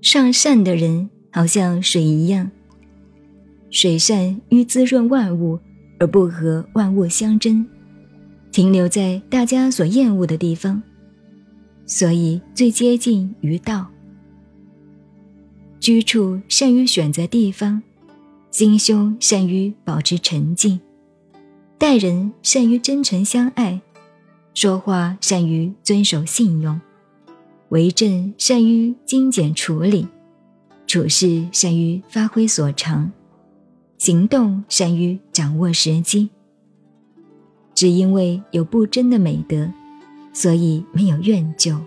上善的人好像水一样，水善于滋润万物，而不和万物相争，停留在大家所厌恶的地方，所以最接近于道。居处善于选择地方，心胸善于保持沉静，待人善于真诚相爱，说话善于遵守信用。为政善于精简处理，处事善于发挥所长，行动善于掌握时机。只因为有不争的美德，所以没有怨疚。